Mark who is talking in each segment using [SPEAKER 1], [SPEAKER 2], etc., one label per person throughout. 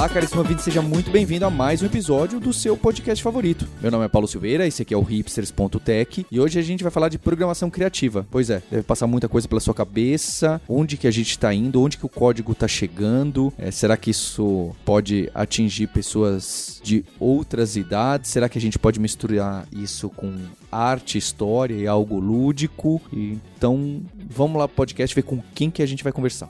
[SPEAKER 1] Olá, caríssimo ouvinte, seja muito bem-vindo a mais um episódio do seu podcast favorito. Meu nome é Paulo Silveira, esse aqui é o hipsters.tech e hoje a gente vai falar de programação criativa. Pois é, deve passar muita coisa pela sua cabeça, onde que a gente está indo, onde que o código está chegando, é, será que isso pode atingir pessoas de outras idades, será que a gente pode misturar isso com arte, história e algo lúdico? Então, vamos lá pro podcast ver com quem que a gente vai conversar.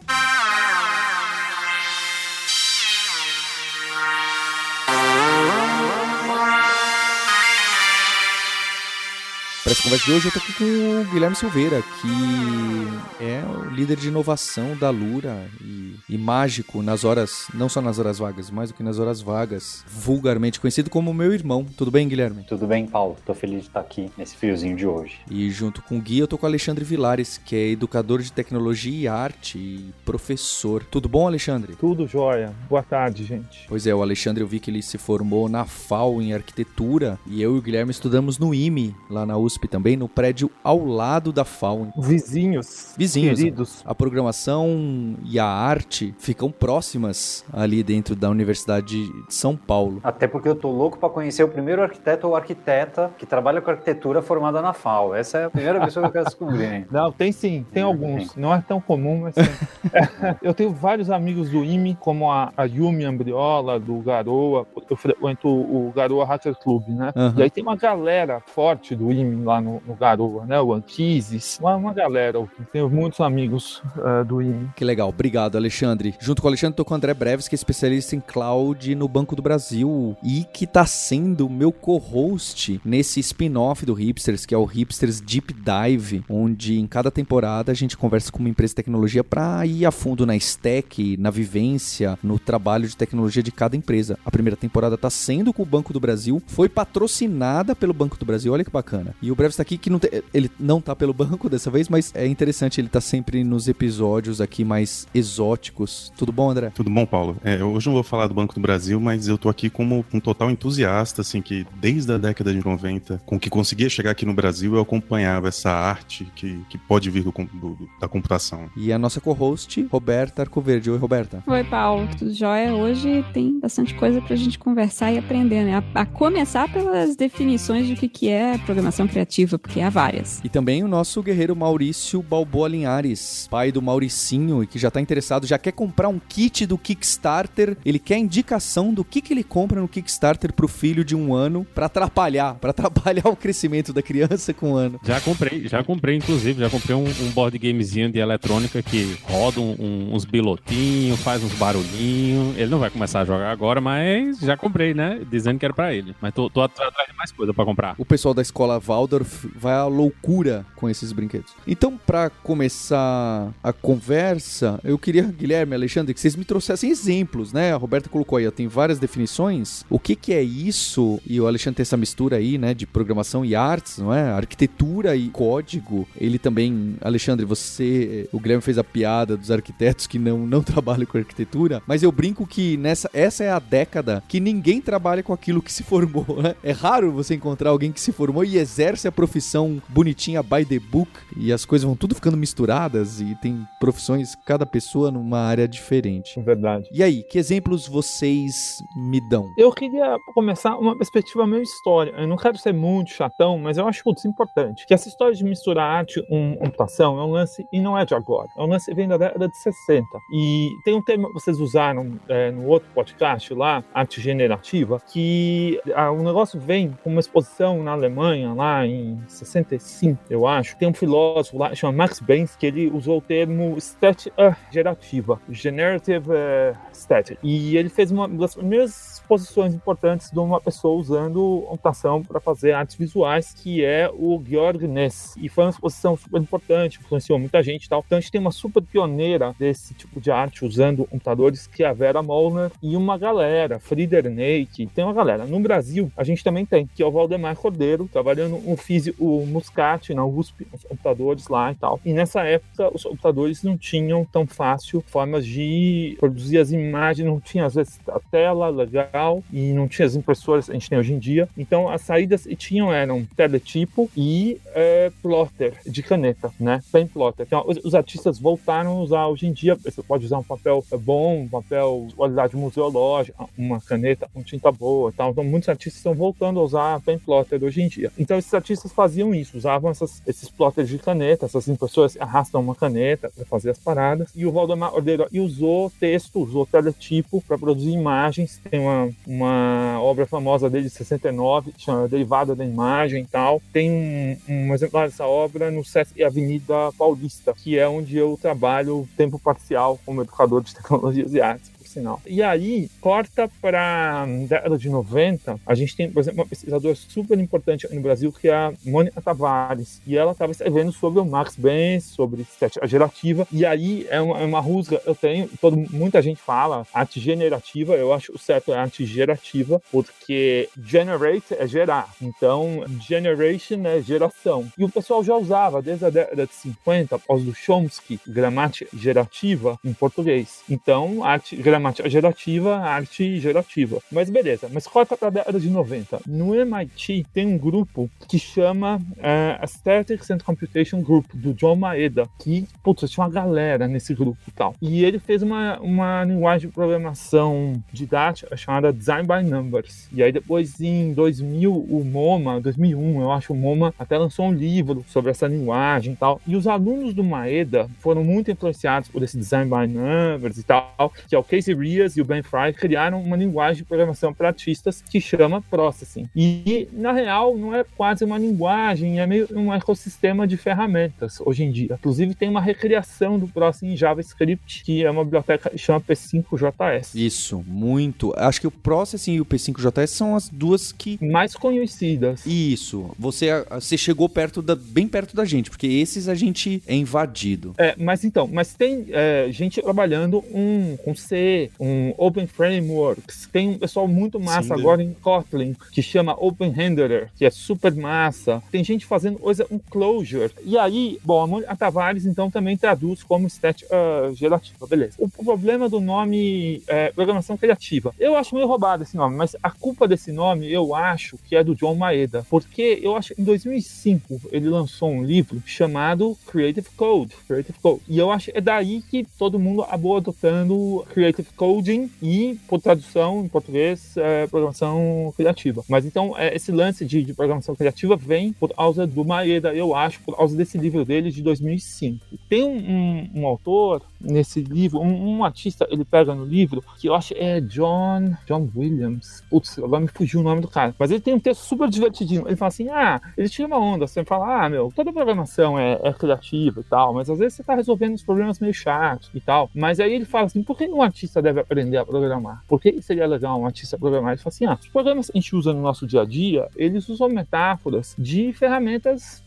[SPEAKER 1] Para essa conversa de hoje, eu tô aqui com o Guilherme Silveira, que é o líder de inovação da Lura e, e, mágico nas horas, não só nas horas vagas, mais do que nas horas vagas, vulgarmente conhecido como meu irmão. Tudo bem, Guilherme?
[SPEAKER 2] Tudo bem, Paulo. Tô feliz de estar aqui nesse fiozinho de hoje.
[SPEAKER 1] E junto com o Gui, eu tô com o Alexandre Vilares, que é educador de tecnologia e arte e professor. Tudo bom, Alexandre?
[SPEAKER 3] Tudo jóia. Boa tarde, gente.
[SPEAKER 1] Pois é, o Alexandre, eu vi que ele se formou na FAO em arquitetura e eu e o Guilherme estudamos no IME, lá na USP também, no prédio ao lado da FAO.
[SPEAKER 3] Vizinhos.
[SPEAKER 1] Vizinhos.
[SPEAKER 3] Queridos.
[SPEAKER 1] A programação e a arte ficam próximas ali dentro da Universidade de São Paulo.
[SPEAKER 2] Até porque eu tô louco para conhecer o primeiro arquiteto ou arquiteta que trabalha com arquitetura formada na FAO. Essa é a primeira pessoa que eu quero descobrir. Hein?
[SPEAKER 3] Não, tem sim, tem alguns. Não é tão comum, mas tem. eu tenho vários amigos do IME, como a, a Yumi Ambriola, do Garoa. Eu frequento o Garoa Hacker Club, né? Uhum. E aí tem uma galera forte do IME lá no, no Garoa, né? O Anquises, uma, uma galera. Tenho muitos amigos uh, do IME.
[SPEAKER 1] Que legal, obrigado, Alexandre. Junto com o Alexandre, tô com o André Breves, que é especialista em cloud no Banco do Brasil e que tá sendo meu co-host nesse spin-off do Hipsters, que é o Hipsters Deep Dive, onde em cada temporada a gente conversa com uma empresa de tecnologia para ir a fundo na stack, na vivência, no trabalho de tecnologia de cada empresa. A primeira temporada tá sendo com o Banco do Brasil, foi patrocinada pelo Banco do Brasil, olha que bacana. E o Breves tá aqui que não te, ele não tá pelo banco dessa vez, mas é interessante, ele tá sempre nos episódios aqui mais exóticos. Tudo bom, André?
[SPEAKER 4] Tudo bom, Paulo. É, hoje não vou falar do Banco do Brasil, mas eu tô aqui como um total entusiasta, assim, que desde a década de 90, com que conseguia chegar aqui no Brasil, eu acompanhava essa arte que, que pode vir do, do, da computação.
[SPEAKER 1] E a nossa co-host, Roberta Arcoverde. Oi, Roberta.
[SPEAKER 5] Oi, Paulo. Tudo jóia? Hoje tem bastante coisa pra gente conversar e aprender, né? A, a começar pelas definições de o que, que é programação criativa, porque há várias.
[SPEAKER 1] E também o nosso guerreiro Maurício Balboa Linhares, pai do Mauricinho, e que já está interessado, já quer comprar um kit do Kickstarter. Ele quer indicação do que, que ele compra no Kickstarter pro filho de um ano para atrapalhar, para atrapalhar o crescimento da criança com um ano.
[SPEAKER 6] Já comprei, já comprei, inclusive, já comprei um, um board gamezinho de eletrônica que roda um, um, uns bilotinhos, faz uns barulhinhos. Ele não vai começar a jogar agora, mas já comprei, né? Dizendo que era para ele. Mas tô, tô atrás de mais coisa para comprar.
[SPEAKER 1] O pessoal da escola Waldorf vai à loucura com esses brinquedos. Então, para começar a conversa, eu queria, Guilherme, Alexandre, que vocês me trouxessem exemplos, né? A Roberta colocou aí, tem várias definições. O que que é isso? E o Alexandre tem essa mistura aí, né, de programação e artes, não é? Arquitetura e código. Ele também, Alexandre, você, o Guilherme fez a piada dos arquitetos que não não trabalham com arquitetura, mas eu brinco que nessa essa é a década que ninguém trabalha com aquilo que se formou, né? É raro você encontrar alguém que se formou e exerce a profissão bonitinha by the book e as coisas vão tudo ficando misturadas e tem profissões, cada pessoa numa área diferente.
[SPEAKER 3] Verdade.
[SPEAKER 1] E aí, que exemplos vocês me dão?
[SPEAKER 3] Eu queria começar uma perspectiva meio história. Eu não quero ser muito chatão, mas eu acho muito importante. Que essa história de misturar arte com computação é um lance, e não é de agora, é um lance que vem da década de 60. E tem um termo que vocês usaram é, no outro podcast lá, arte generativa, que ah, o negócio vem com uma exposição na Alemanha, lá em 65, eu acho. Tem um filósofo lá, chama Max Benz, que ele usou o termo estética gerativa, generative uh, aesthetic. E ele fez uma das primeiras exposições importantes de uma pessoa usando computação para fazer artes visuais, que é o Georg Ness. E foi uma exposição super importante, influenciou muita gente e tal. Então a gente tem uma super pioneira desse tipo de arte usando computadores, que é a Vera Molnar, e uma galera, Frieder Werneck, tem uma galera. No Brasil, a gente também tem, que é o Valdemar Cordeiro, trabalhando um físico, o Muscat na USP, os computadores lá e tal. E nessa época, os computadores não tinham tão fácil formas de produzir as imagens, não tinha às vezes a tela legal e não tinha as impressoras que a gente tem hoje em dia. Então, as saídas que tinham eram teletipo e é, plotter de caneta, né? Pen plotter. Então, os, os artistas voltaram a usar hoje em dia. Você pode usar um papel bom, um papel de qualidade museológica, uma caneta com tinta boa, tal. Então, muitos artistas estão voltando a usar pen plotter hoje em dia. Então, esses artistas faziam isso, usavam essas, esses plotters de caneta, essas impressoras arrastam uma caneta para fazer as paradas. E o Valdemar Ordeiro usou texto, usou teletipo para produzir imagens. Tem uma, uma obra famosa dele de 69, chama Derivada da Imagem e tal. Tem um, um exemplar dessa obra no SESC Avenida Paulista, que é onde eu trabalho tempo parcial como educador de tecnologias e artes sinal. E aí, corta para década de 90, a gente tem, por exemplo, uma pesquisadora super importante no Brasil, que é a Mônica Tavares, e ela estava escrevendo sobre o Max Benz, sobre estética gerativa, e aí é uma, é uma rusga, eu tenho, todo, muita gente fala arte generativa, eu acho o certo é arte gerativa, porque generate é gerar, então generation é geração. E o pessoal já usava desde a década de 50, após do Chomsky, gramática gerativa em português. Então, arte gramática gerativa, arte gerativa. Mas beleza, mas corta para a década de 90. No MIT tem um grupo que chama uh, Aesthetics and Computation Group, do John Maeda, que, putz, tinha uma galera nesse grupo e tal. E ele fez uma, uma linguagem de programação didática chamada Design by Numbers. E aí depois, em 2000, o MoMA, 2001, eu acho, o MoMA até lançou um livro sobre essa linguagem e tal. E os alunos do Maeda foram muito influenciados por esse Design by Numbers e tal, que é o Casey Rias e o Ben Fry criaram uma linguagem de programação para artistas que chama Processing. E, na real, não é quase uma linguagem, é meio um ecossistema de ferramentas hoje em dia. Inclusive, tem uma recriação do Processing em JavaScript, que é uma biblioteca que chama P5JS.
[SPEAKER 1] Isso, muito. Acho que o Processing e o P5JS são as duas que.
[SPEAKER 3] Mais conhecidas.
[SPEAKER 1] Isso. Você, você chegou perto da, bem perto da gente, porque esses a gente é invadido.
[SPEAKER 3] É, mas então, mas tem é, gente trabalhando um, com C, um Open Frameworks. Tem um pessoal muito massa Sim, agora em Kotlin que chama Open Renderer, que é super massa. Tem gente fazendo coisa, um closure. E aí, bom, a Tavares então também traduz como estética uh, gerativa, beleza. O, o, problema do nome é, programação criativa. Eu acho meio roubado esse nome, mas a culpa desse nome eu acho que é do John Maeda, porque eu acho que em 2005 ele lançou um livro chamado Creative Code, Creative Code. E eu acho que é daí que todo mundo acabou adotando Creative Coding e, por tradução em português, é, programação criativa. Mas então, é, esse lance de, de, programação criativa vem por causa do Maeda, eu acho, por causa desse livro dele de 2005. Tem um, um, autor nesse livro, um, um, artista, ele pega no livro, que eu acho é John, John Williams. Putz, agora me fugiu o nome do cara. Mas ele tem um texto super divertidinho. Ele fala assim: ah, ele tira uma onda. Você fala, ah, meu, toda programação é, é criativa e tal, mas às vezes você tá resolvendo os problemas meio chatos e tal. Mas aí ele fala assim: por que um artista deve aprender a programar? Por que seria legal um artista programar? Ele fala assim: ah, os programas que a gente usa no nosso dia a dia, eles usam metáforas de ferramentas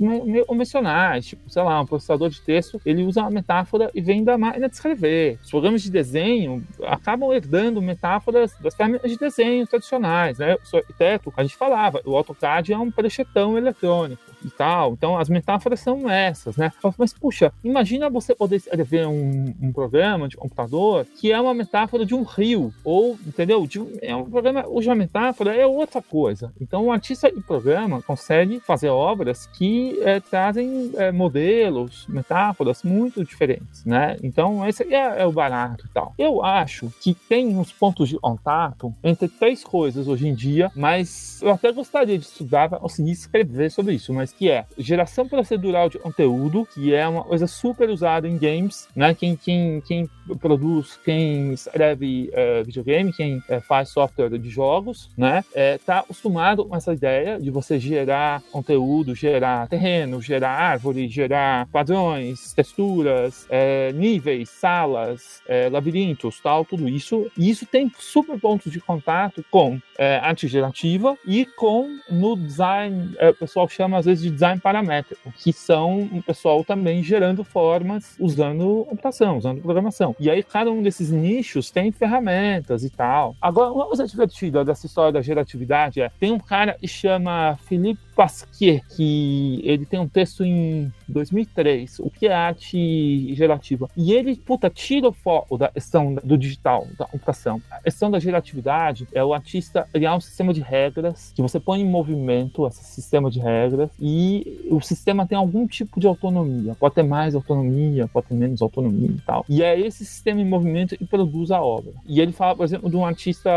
[SPEAKER 3] convencionais, tipo, sei lá, um processador de texto, ele usa uma metáfora e vem da máquina de escrever. Os programas de desenho acabam herdando metáforas das ferramentas de desenho tradicionais, né? O arquiteto, a gente falava, o AutoCAD é um prechetão eletrônico e tal. Então, as metáforas são essas, né? Mas, puxa, imagina você poder escrever um, um programa de computador que é uma metáfora de um rio, ou, entendeu? De, é um programa cuja metáfora é outra coisa. Então, o artista de programa consegue fazer obras que é, trazem é, modelos, metáforas muito diferentes, né? Então, esse é, é o barato e tal. Eu acho que tem uns pontos de contato entre três coisas hoje em dia, mas eu até gostaria de estudar, conseguir escrever sobre isso, mas que é geração procedural de conteúdo, que é uma coisa super usada em games, né? Quem, quem, quem produz, quem escreve é, videogame, quem é, faz software de jogos, né? É, tá acostumado com essa ideia de você gerar conteúdo, gerar terreno, gerar árvore, gerar padrões, texturas, é, níveis, salas, é, labirintos, tal, tudo isso. E isso tem super pontos de contato com é, arte gerativa e com no design, o pessoal chama às vezes de design paramétrico, que são um pessoal também gerando formas usando computação, usando programação. E aí cada um desses nichos tem ferramentas e tal. Agora, uma coisa divertida dessa história da geratividade é, tem um cara que chama Philippe Pasquier, que ele tem um texto em 2003, o que é arte gerativa. E ele, puta, tira o foco da questão do digital, da computação. A questão da geratividade é o artista criar um sistema de regras que você põe em movimento esse sistema de regras e o sistema tem algum tipo de autonomia. Pode ter mais autonomia, pode ter menos autonomia e tal. E é esse sistema em movimento que produz a obra. E ele fala, por exemplo, de um artista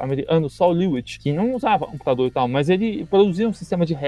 [SPEAKER 3] americano, Saul Lewitt, que não usava computador e tal, mas ele produzia um sistema de regras.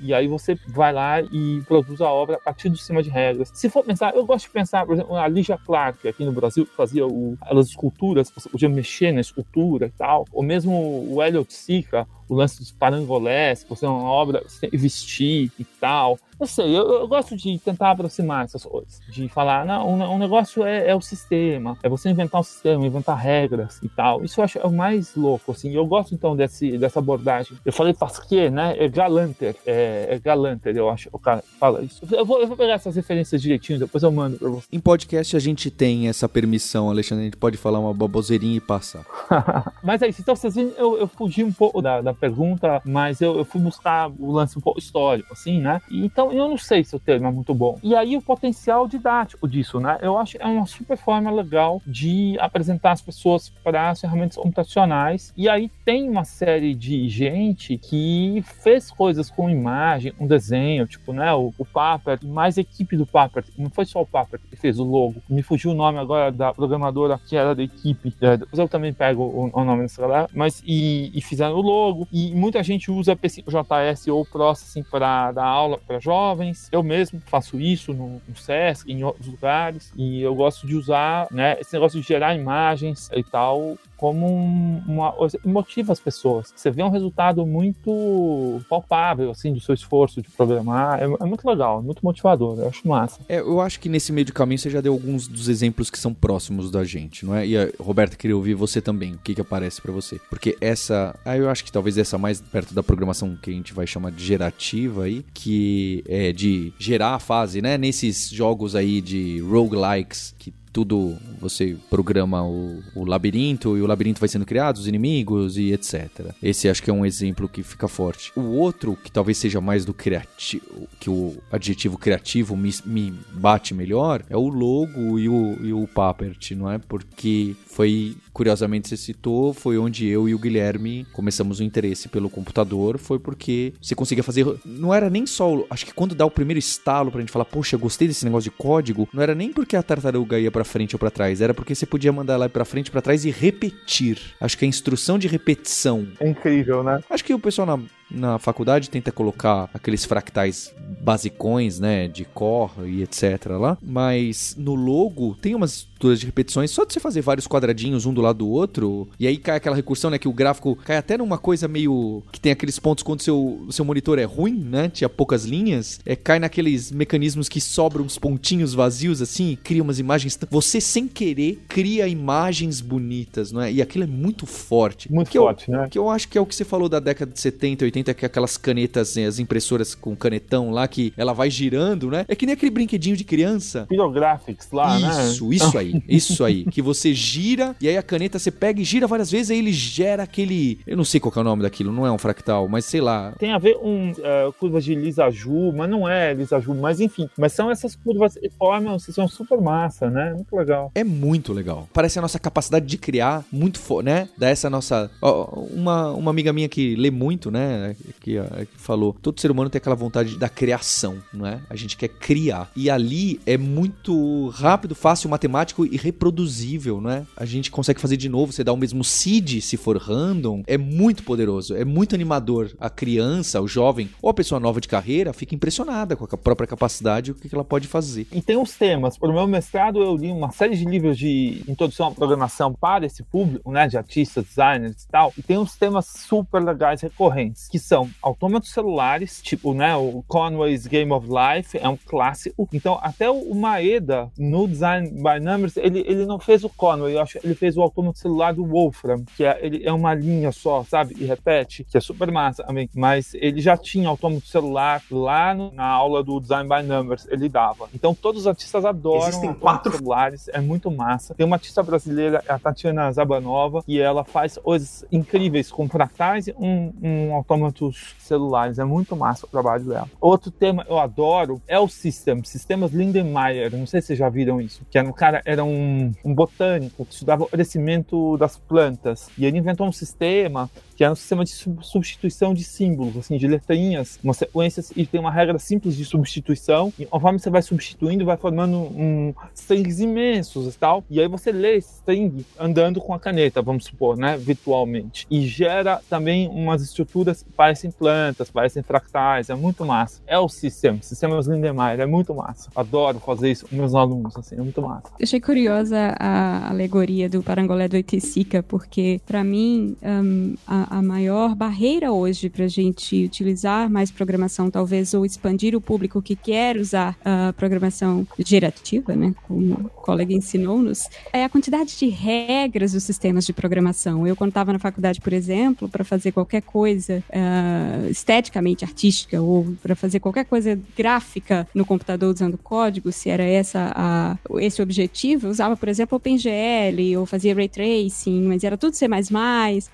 [SPEAKER 3] E aí você vai lá e produz a obra a partir do sistema de regras. Se for pensar, eu gosto de pensar, por exemplo, a Ligia Clark, aqui no Brasil, que fazia o, as esculturas, você podia mexer na escultura e tal. Ou mesmo o Elliot Sica, o lance dos parangolés, por ser uma obra, vestir e tal. Não sei, eu, eu, gosto de tentar aproximar essas coisas. De falar, não, um, um negócio é, é, o sistema, é você inventar um sistema, inventar regras e tal. Isso eu acho é o mais louco, assim. Eu gosto, então, desse, dessa abordagem. Eu falei Pasquier, né? É Galanter. É, é Galanter, eu acho. O cara fala isso. Eu vou, eu vou pegar essas referências direitinho, depois eu mando pra você.
[SPEAKER 1] Em podcast a gente tem essa permissão, Alexandre. A gente pode falar uma baboseirinha e passar.
[SPEAKER 3] mas é isso. Então, vocês viram, eu, eu fugi um pouco da, da pergunta, mas eu, eu fui buscar o lance um pouco histórico, assim, né? Então, eu não sei se o termo é muito bom. E aí o potencial didático disso, né? Eu acho que é uma super forma legal de apresentar as pessoas para as ferramentas computacionais. E aí tem uma série de gente que fez coisas com imagem, um desenho, tipo, né? O, o Papert, mais equipe do Papert. Não foi só o Papert que fez o logo. Me fugiu o nome agora da programadora que era da equipe. É, depois eu também pego o, o nome dessa galera. Mas e, e fizeram o logo. E muita gente usa PCJS ou Processing para dar aula para jovens. Eu mesmo faço isso no, no SESC, em outros lugares. E eu gosto de usar né, esse negócio de gerar imagens e tal como um, uma motiva as pessoas. Você vê um resultado muito palpável assim do seu esforço de programar. É, é muito legal, é muito motivador. Eu acho massa.
[SPEAKER 1] É, eu acho que nesse meio de caminho você já deu alguns dos exemplos que são próximos da gente, não é? E a Roberta queria ouvir você também. O que que aparece para você? Porque essa, aí eu acho que talvez essa mais perto da programação que a gente vai chamar de gerativa aí, que é de gerar a fase, né? Nesses jogos aí de roguelikes que tudo você programa o, o, labirinto e o labirinto vai sendo criado, os inimigos e etc. Esse acho que é um exemplo que fica forte. O outro, que talvez seja mais do criativo, que o adjetivo criativo me, me bate melhor, é o logo e o, e o Papert, não é? Porque foi, curiosamente você citou, foi onde eu e o Guilherme começamos o interesse pelo computador, foi porque você conseguia fazer, não era nem só, acho que quando dá o primeiro estalo pra gente falar, poxa, gostei desse negócio de código, não era nem porque a tartaruga ia para frente ou para trás, era porque você podia mandar ela para frente, para trás e repetir. Acho que a instrução de repetição.
[SPEAKER 3] É incrível, né?
[SPEAKER 1] Acho que o pessoal na na faculdade tenta colocar aqueles fractais basicões, né, de core e etc lá, mas no logo tem umas estruturas de repetições só de você fazer vários quadradinhos um do lado do outro, e aí cai aquela recursão, né, que o gráfico cai até numa coisa meio que tem aqueles pontos quando seu seu monitor é ruim, né, tinha poucas linhas, é cai naqueles mecanismos que sobram uns pontinhos vazios assim, e cria umas imagens, você sem querer cria imagens bonitas, não é? E aquilo é muito forte.
[SPEAKER 3] Muito
[SPEAKER 1] que
[SPEAKER 3] forte,
[SPEAKER 1] eu,
[SPEAKER 3] né?
[SPEAKER 1] Que eu acho que é o que você falou da década de 70, 80 que é aquelas canetas, né, as impressoras com canetão lá, que ela vai girando, né? É que nem aquele brinquedinho de criança.
[SPEAKER 3] Pirographics lá,
[SPEAKER 1] isso,
[SPEAKER 3] né?
[SPEAKER 1] Isso, isso aí, isso aí. Que você gira e aí a caneta você pega e gira várias vezes, aí ele gera aquele. Eu não sei qual é o nome daquilo, não é um fractal, mas sei lá.
[SPEAKER 3] Tem a ver com uh, curvas de Lisa-Ju, mas não é Lisa-Ju, mas enfim. Mas são essas curvas que formam, são super massa, né? Muito legal.
[SPEAKER 1] É muito legal. Parece a nossa capacidade de criar muito, né? Dá essa nossa. Ó, uma, uma amiga minha que lê muito, né? Que, que falou, todo ser humano tem aquela vontade da criação, não é? A gente quer criar. E ali é muito rápido, fácil, matemático e reproduzível, não é? A gente consegue fazer de novo, você dá o mesmo seed se for random, é muito poderoso, é muito animador. A criança, o jovem ou a pessoa nova de carreira fica impressionada com a própria capacidade e o que ela pode fazer.
[SPEAKER 3] E tem os temas. O meu mestrado, eu li uma série de livros de introdução à programação para esse público, né, de artistas, designers e tal, e tem uns temas super legais recorrentes, que são autômatos celulares, tipo, né, o Conway's Game of Life é um clássico. Então, até o Maeda, no Design by Numbers ele, ele não fez o Conway, eu acho ele fez o autômato celular do Wolfram, que é, ele é uma linha só, sabe? E repete, que é super massa também. Mas ele já tinha autômato celular lá no, na aula do Design by Numbers, ele dava. Então todos os artistas adoram
[SPEAKER 7] Existem quatro-
[SPEAKER 3] celulares, é muito massa. Tem uma artista brasileira, a Tatiana Zabanova, e ela faz coisas incríveis com fractais e um, um autômatos celulares. É muito massa o trabalho dela. Outro tema eu adoro é o System, Sistemas Lindenmayer. Não sei se vocês já viram isso. Que era um cara, era um, um botânico que estudava o crescimento das plantas. E ele inventou um sistema que era um sistema de sub- substituição de símbolos, assim, de letrinhas, umas sequências, e tem uma regra simples de substituição. E conforme você vai substituindo, vai formando um strings imensos e tal. E aí você lê esse string andando com a caneta, vamos supor, né, virtualmente. E gera também umas estruturas parecem plantas, parecem fractais, é muito massa. É o sistema, sistemas Lindemeyer, é muito massa. Adoro fazer isso com meus alunos, assim, é muito massa.
[SPEAKER 5] Eu achei curiosa a alegoria do Parangolé do Iticica, porque, para mim, hum, a, a maior barreira hoje para a gente utilizar mais programação, talvez, ou expandir o público que quer usar a programação gerativa, né, como o colega ensinou-nos, é a quantidade de regras dos sistemas de programação. Eu, quando estava na faculdade, por exemplo, para fazer qualquer coisa ah, esteticamente artística ou para fazer qualquer coisa gráfica no computador usando código, se era essa a, esse o objetivo, eu usava, por exemplo, OpenGL ou fazia Ray Tracing, mas era tudo C++.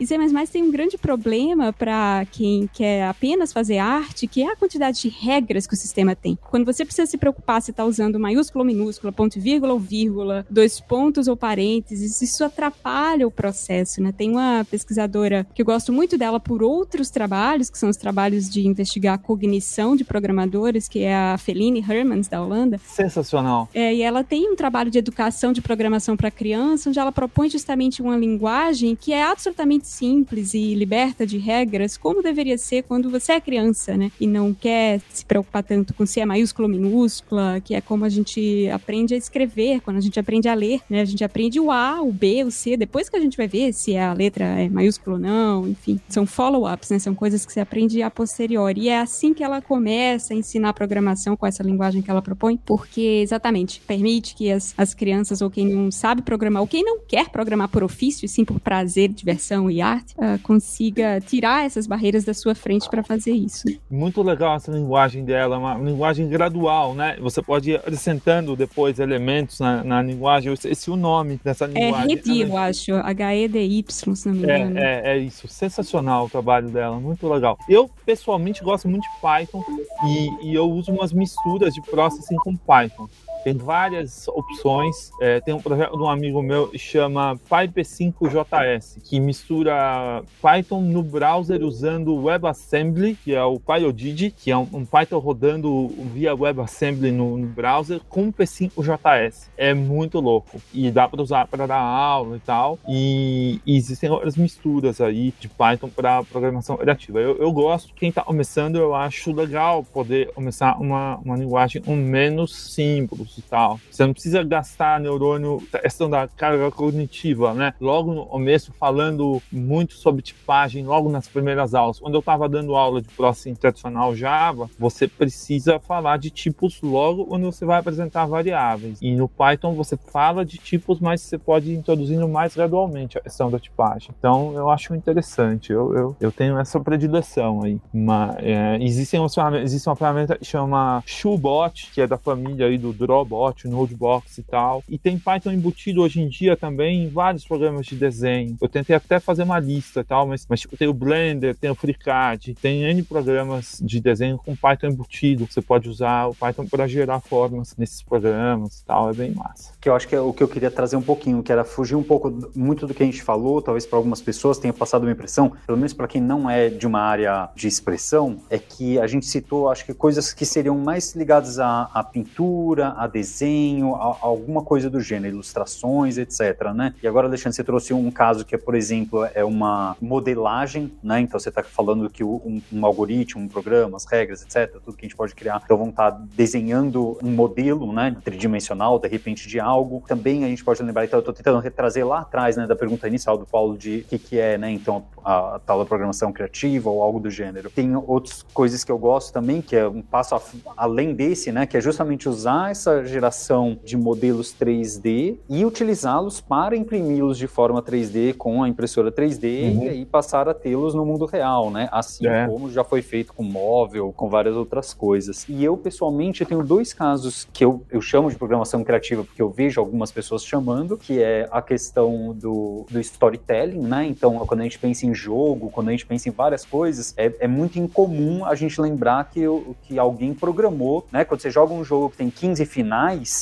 [SPEAKER 5] E C++ tem um grande problema para quem quer apenas fazer arte, que é a quantidade de regras que o sistema tem. Quando você precisa se preocupar se está usando maiúscula ou minúscula, ponto e vírgula ou vírgula, dois pontos ou parênteses, isso atrapalha o processo, né? Tem uma pesquisadora que eu gosto muito dela por outros trabalhos, que são os trabalhos de investigar a cognição de programadores, que é a Feline Hermans, da Holanda.
[SPEAKER 3] Sensacional.
[SPEAKER 5] É, e ela tem um trabalho de educação de programação para criança, onde ela propõe justamente uma linguagem que é absolutamente simples e liberta de regras, como deveria ser quando você é criança, né? E não quer se preocupar tanto com se é maiúscula ou minúscula, que é como a gente aprende a escrever, quando a gente aprende a ler, né? A gente aprende o A, o B, o C, depois que a gente vai ver se a letra é maiúscula ou não, enfim. São follow-ups, né? São coisas que você aprende a posteriori. E é assim que ela começa a ensinar programação com essa linguagem que ela propõe, porque exatamente permite que as, as crianças ou quem não sabe programar, ou quem não quer programar por ofício, e sim por prazer, diversão e arte, ah, consiga tirar essas barreiras da sua frente para fazer isso.
[SPEAKER 3] Muito legal essa linguagem dela, uma linguagem gradual, né? Você pode ir acrescentando depois elementos na, na linguagem. Eu esqueci o nome dessa
[SPEAKER 5] É
[SPEAKER 3] linguagem.
[SPEAKER 5] REDI, eu acho, H-E-D-Y, se não me engano.
[SPEAKER 3] É, é, é isso, sensacional o trabalho dela, muito legal. Eu, pessoalmente, gosto muito de Python e, e eu uso umas misturas de processing com Python. Tem várias opções. É, tem um projeto de um amigo meu que chama PyP5JS, que mistura Python no browser usando WebAssembly, que é o PyOdid, que é um, um Python rodando via WebAssembly no, no browser, com P5JS. É muito louco. E dá para usar para dar aula e tal. E, e existem outras misturas aí de Python para programação criativa. Eu, eu gosto, quem está começando, eu acho legal poder começar uma, uma linguagem com menos símbolos e tal. Você não precisa gastar neurônio, questão da carga cognitiva, né? Logo no começo, falando muito sobre tipagem, logo nas primeiras aulas. Quando eu estava dando aula de processing tradicional Java, você precisa falar de tipos logo quando você vai apresentar variáveis. E no Python você fala de tipos, mas você pode ir introduzindo mais gradualmente a questão da tipagem. Então eu acho interessante, eu, eu, eu tenho essa predileção aí. Mas, é, existem umas existe uma ferramenta que chama Shoebot, que é da família aí do Drawbot, Nodebox e tal. E tem Python embutido hoje em dia também em vários programas de desenho. Eu tentei até fazer uma lista e tal, mas, mas tipo, tem o Blender, tem o FreeCAD, tem N programas de desenho com Python embutido. Você pode usar o Python para gerar formas nesses programas e tal, é bem massa.
[SPEAKER 2] Que eu acho que é o que eu queria trazer um pouquinho, que era fugir um pouco muito do que a gente falou, talvez para algumas pessoas tenha passado uma impressão, pelo menos para quem não é de uma área de expressão, é que a gente citou, acho que coisas que seriam mais ligadas à, à pintura, desenho, a, alguma coisa do gênero, ilustrações, etc, né? E agora, Alexandre, você trouxe um caso que é, por exemplo, é uma modelagem, né? Então você está falando que um, um algoritmo, um programa, as regras, etc, tudo que a gente pode criar, então vão estar desenhando um modelo, né, tridimensional, de repente, de algo. Também a gente pode lembrar, então eu estou tentando retrazer lá atrás, né, da pergunta inicial do Paulo de o que, que é, né, então a, a tal da programação criativa ou algo do gênero. Tem outras coisas que eu gosto também, que é um passo a- além desse, né, que é justamente usar essa geração de modelos 3D e utilizá-los para imprimi-los de forma 3D com a impressora 3D uhum. e aí passar a tê-los no mundo real, né? Assim é. como já foi feito com móvel, com várias outras coisas. E eu, pessoalmente, tenho dois casos que eu, eu chamo de programação criativa, porque eu vejo algumas pessoas chamando, que é a questão do, do storytelling, né? Então, quando a gente pensa em jogo, quando a gente pensa em várias coisas, é, é muito incomum a gente lembrar que, que alguém programou, né? Quando você joga um jogo que tem 15 finais,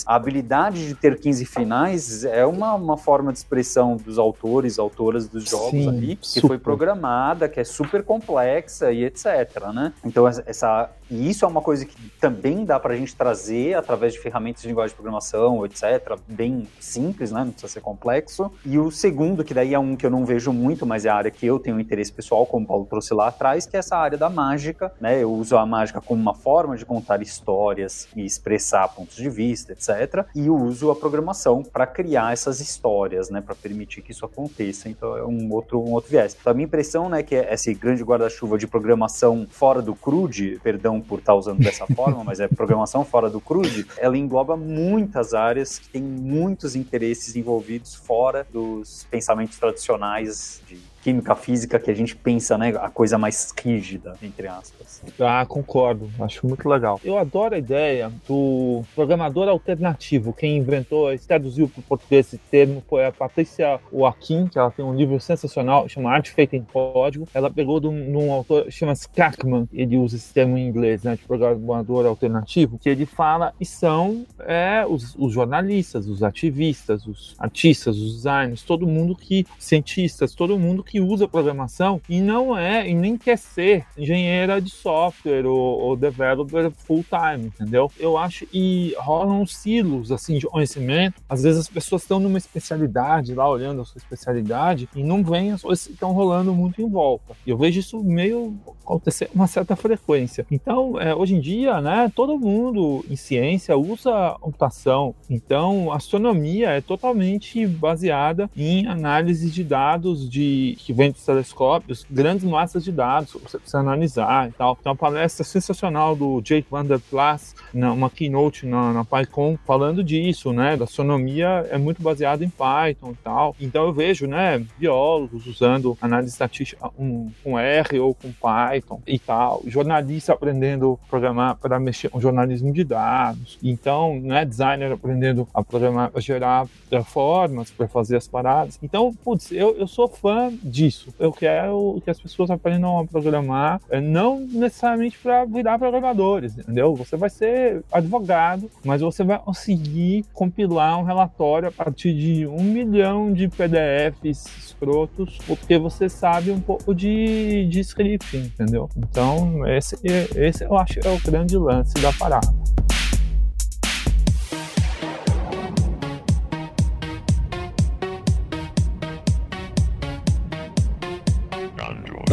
[SPEAKER 2] a habilidade de ter 15 finais é uma, uma forma de expressão dos autores, autoras dos jogos Sim, ali, que super. foi programada, que é super complexa e etc, né? Então, essa e isso é uma coisa que também dá para a gente trazer através de ferramentas de linguagem de programação, etc., bem simples, né? Não precisa ser complexo. E o segundo, que daí é um que eu não vejo muito, mas é a área que eu tenho interesse pessoal, como o Paulo trouxe lá atrás, que é essa área da mágica, né? Eu uso a mágica como uma forma de contar histórias e expressar pontos de vista, etc. E eu uso a programação para criar essas histórias, né? Para permitir que isso aconteça. Então é um outro, um outro viés. Então, a minha impressão, né, que é esse grande guarda-chuva de programação fora do CRUD, perdão perdão por estar tá usando dessa forma, mas é programação fora do CRUD, ela engloba muitas áreas que têm muitos interesses envolvidos fora dos pensamentos tradicionais de química física que a gente pensa, né, a coisa mais rígida, entre aspas.
[SPEAKER 3] Ah, concordo, acho muito legal. Eu adoro a ideia do programador alternativo. Quem inventou, traduziu para o português esse termo foi a Patrícia Joaquim, que ela tem um livro sensacional, chama Arte Feita em Código. Ela pegou de um, de um autor, chama Skackman, ele usa esse termo em inglês, né, de programador alternativo, que ele fala e são é, os, os jornalistas, os ativistas, os artistas, os designers, todo mundo que, cientistas, todo mundo que que usa programação e não é e nem quer ser engenheira de software ou, ou developer full time, entendeu? Eu acho e rolam silos assim de conhecimento. Às vezes as pessoas estão numa especialidade lá olhando a sua especialidade e não vêm as coisas estão rolando muito em volta. Eu vejo isso meio acontecer uma certa frequência. Então, é, hoje em dia, né, todo mundo em ciência usa computação. Então, astronomia é totalmente baseada em análise de dados de que vem dos telescópios, grandes massas de dados que você precisa analisar e tal. Tem uma palestra sensacional do Jake Van der Plas, uma keynote na, na PyCon, falando disso, né? Da astronomia é muito baseada em Python e tal. Então eu vejo, né, biólogos usando análise estatística um, com R ou com Python e tal, jornalista aprendendo a programar para mexer com jornalismo de dados. Então, né, designer aprendendo a programar, a gerar formas para fazer as paradas. Então, putz, eu, eu sou fã disso. Eu quero que as pessoas aprendam a programar, eh, não necessariamente para virar programadores, entendeu? Você vai ser advogado, mas você vai conseguir compilar um relatório a partir de um milhão de PDFs escrotos, porque você sabe um pouco de, de scripting, entendeu? Então, esse, esse eu acho é o grande lance da parada.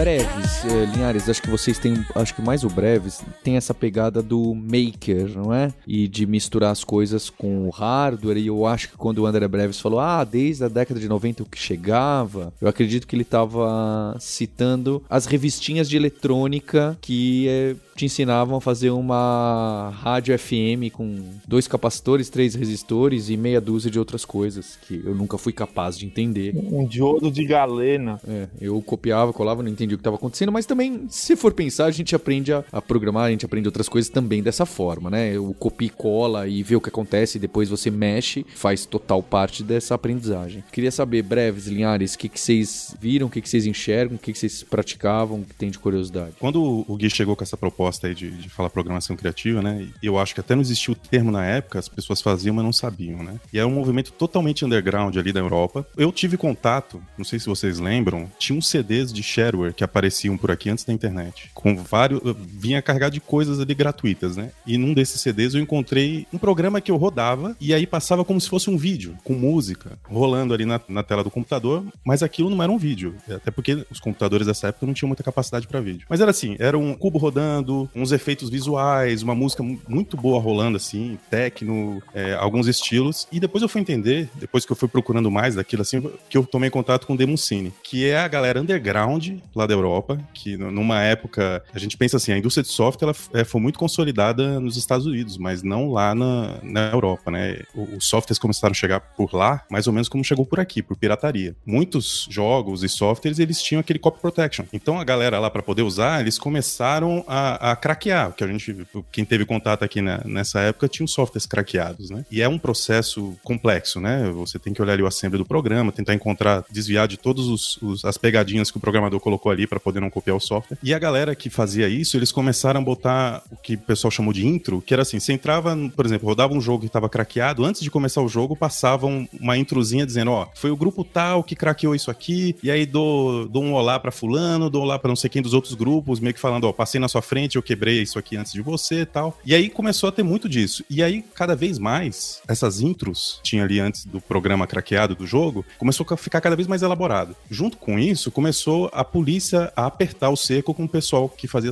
[SPEAKER 1] Breves, eh, Linhares, acho que vocês têm, acho que mais o Breves, tem essa pegada do maker, não é? E de misturar as coisas com o hardware, e eu acho que quando o André Breves falou, ah, desde a década de 90 o que chegava, eu acredito que ele estava citando as revistinhas de eletrônica que eh, te ensinavam a fazer uma rádio FM com dois capacitores, três resistores e meia dúzia de outras coisas que eu nunca fui capaz de entender.
[SPEAKER 3] Um diodo de galena.
[SPEAKER 1] É, eu copiava, colava, não entendia o que estava acontecendo, mas também, se for pensar, a gente aprende a, a, programar, a gente aprende outras coisas também dessa forma, né? O copia e cola e vê o que acontece e depois você mexe, faz total parte dessa aprendizagem. Queria saber, breves, Linhares, o que, que vocês viram, o que, que vocês enxergam, o que, que vocês praticavam, o que tem de curiosidade.
[SPEAKER 4] Quando o Gui chegou com essa proposta, proposta aí de, de falar programação criativa, né? Eu acho que até não existia o termo na época, as pessoas faziam, mas não sabiam, né? E era um movimento totalmente underground ali da Europa. Eu tive contato, não sei se vocês lembram, tinha uns CDs de shareware que apareciam por aqui antes da internet, com vários, vinha carregado de coisas ali gratuitas, né? E num desses CDs eu encontrei um programa que eu rodava e aí passava como se fosse um vídeo, com música, rolando ali na, na tela do computador, mas aquilo não era um vídeo, até porque os computadores dessa época não tinham muita capacidade para vídeo. Mas era assim, era um cubo rodando, gravado, uns efeitos visuais, uma música muito boa rolando, assim, techno, é, alguns estilos. E depois eu fui entender, depois que eu fui procurando mais daquilo, assim, que eu tomei contato com o Demoncine, que é a galera underground lá da Europa, que numa época, a gente pensa assim, a indústria de software ela é, foi muito consolidada nos Estados Unidos, mas não lá na, na Europa, né? Os softwares começaram a chegar por lá, mais ou menos como chegou por aqui, por pirataria. Muitos jogos e softwares, eles tinham aquele copy protection. Então a galera lá, para poder usar, eles começaram a, a craquear, que a gente, quem teve contato aqui na, nessa época, tinha os softwares craqueados, né? E é um processo complexo, né? Você tem que olhar ali o assembly do programa, tentar encontrar, desviar de todas as pegadinhas que o programador colocou ali para poder não copiar o software. E a galera que fazia isso, eles começaram a botar o que o pessoal chamou de intro, que era assim, você entrava, por exemplo, rodava um jogo que estava craqueado, antes de começar o jogo, passava uma introzinha dizendo, ó, foi o grupo tal que craqueou isso aqui, e aí dou, dou um olá para fulano, dou um olá para não sei quem dos outros grupos, meio que falando, ó, passei na sua frente, eu quebrei isso aqui antes de você e tal. E aí começou a ter muito disso. E aí, cada vez mais, essas intros, tinha ali antes do programa craqueado do jogo, começou a ficar cada vez mais elaborado. Junto com isso, começou a polícia a apertar o cerco com o pessoal que fazia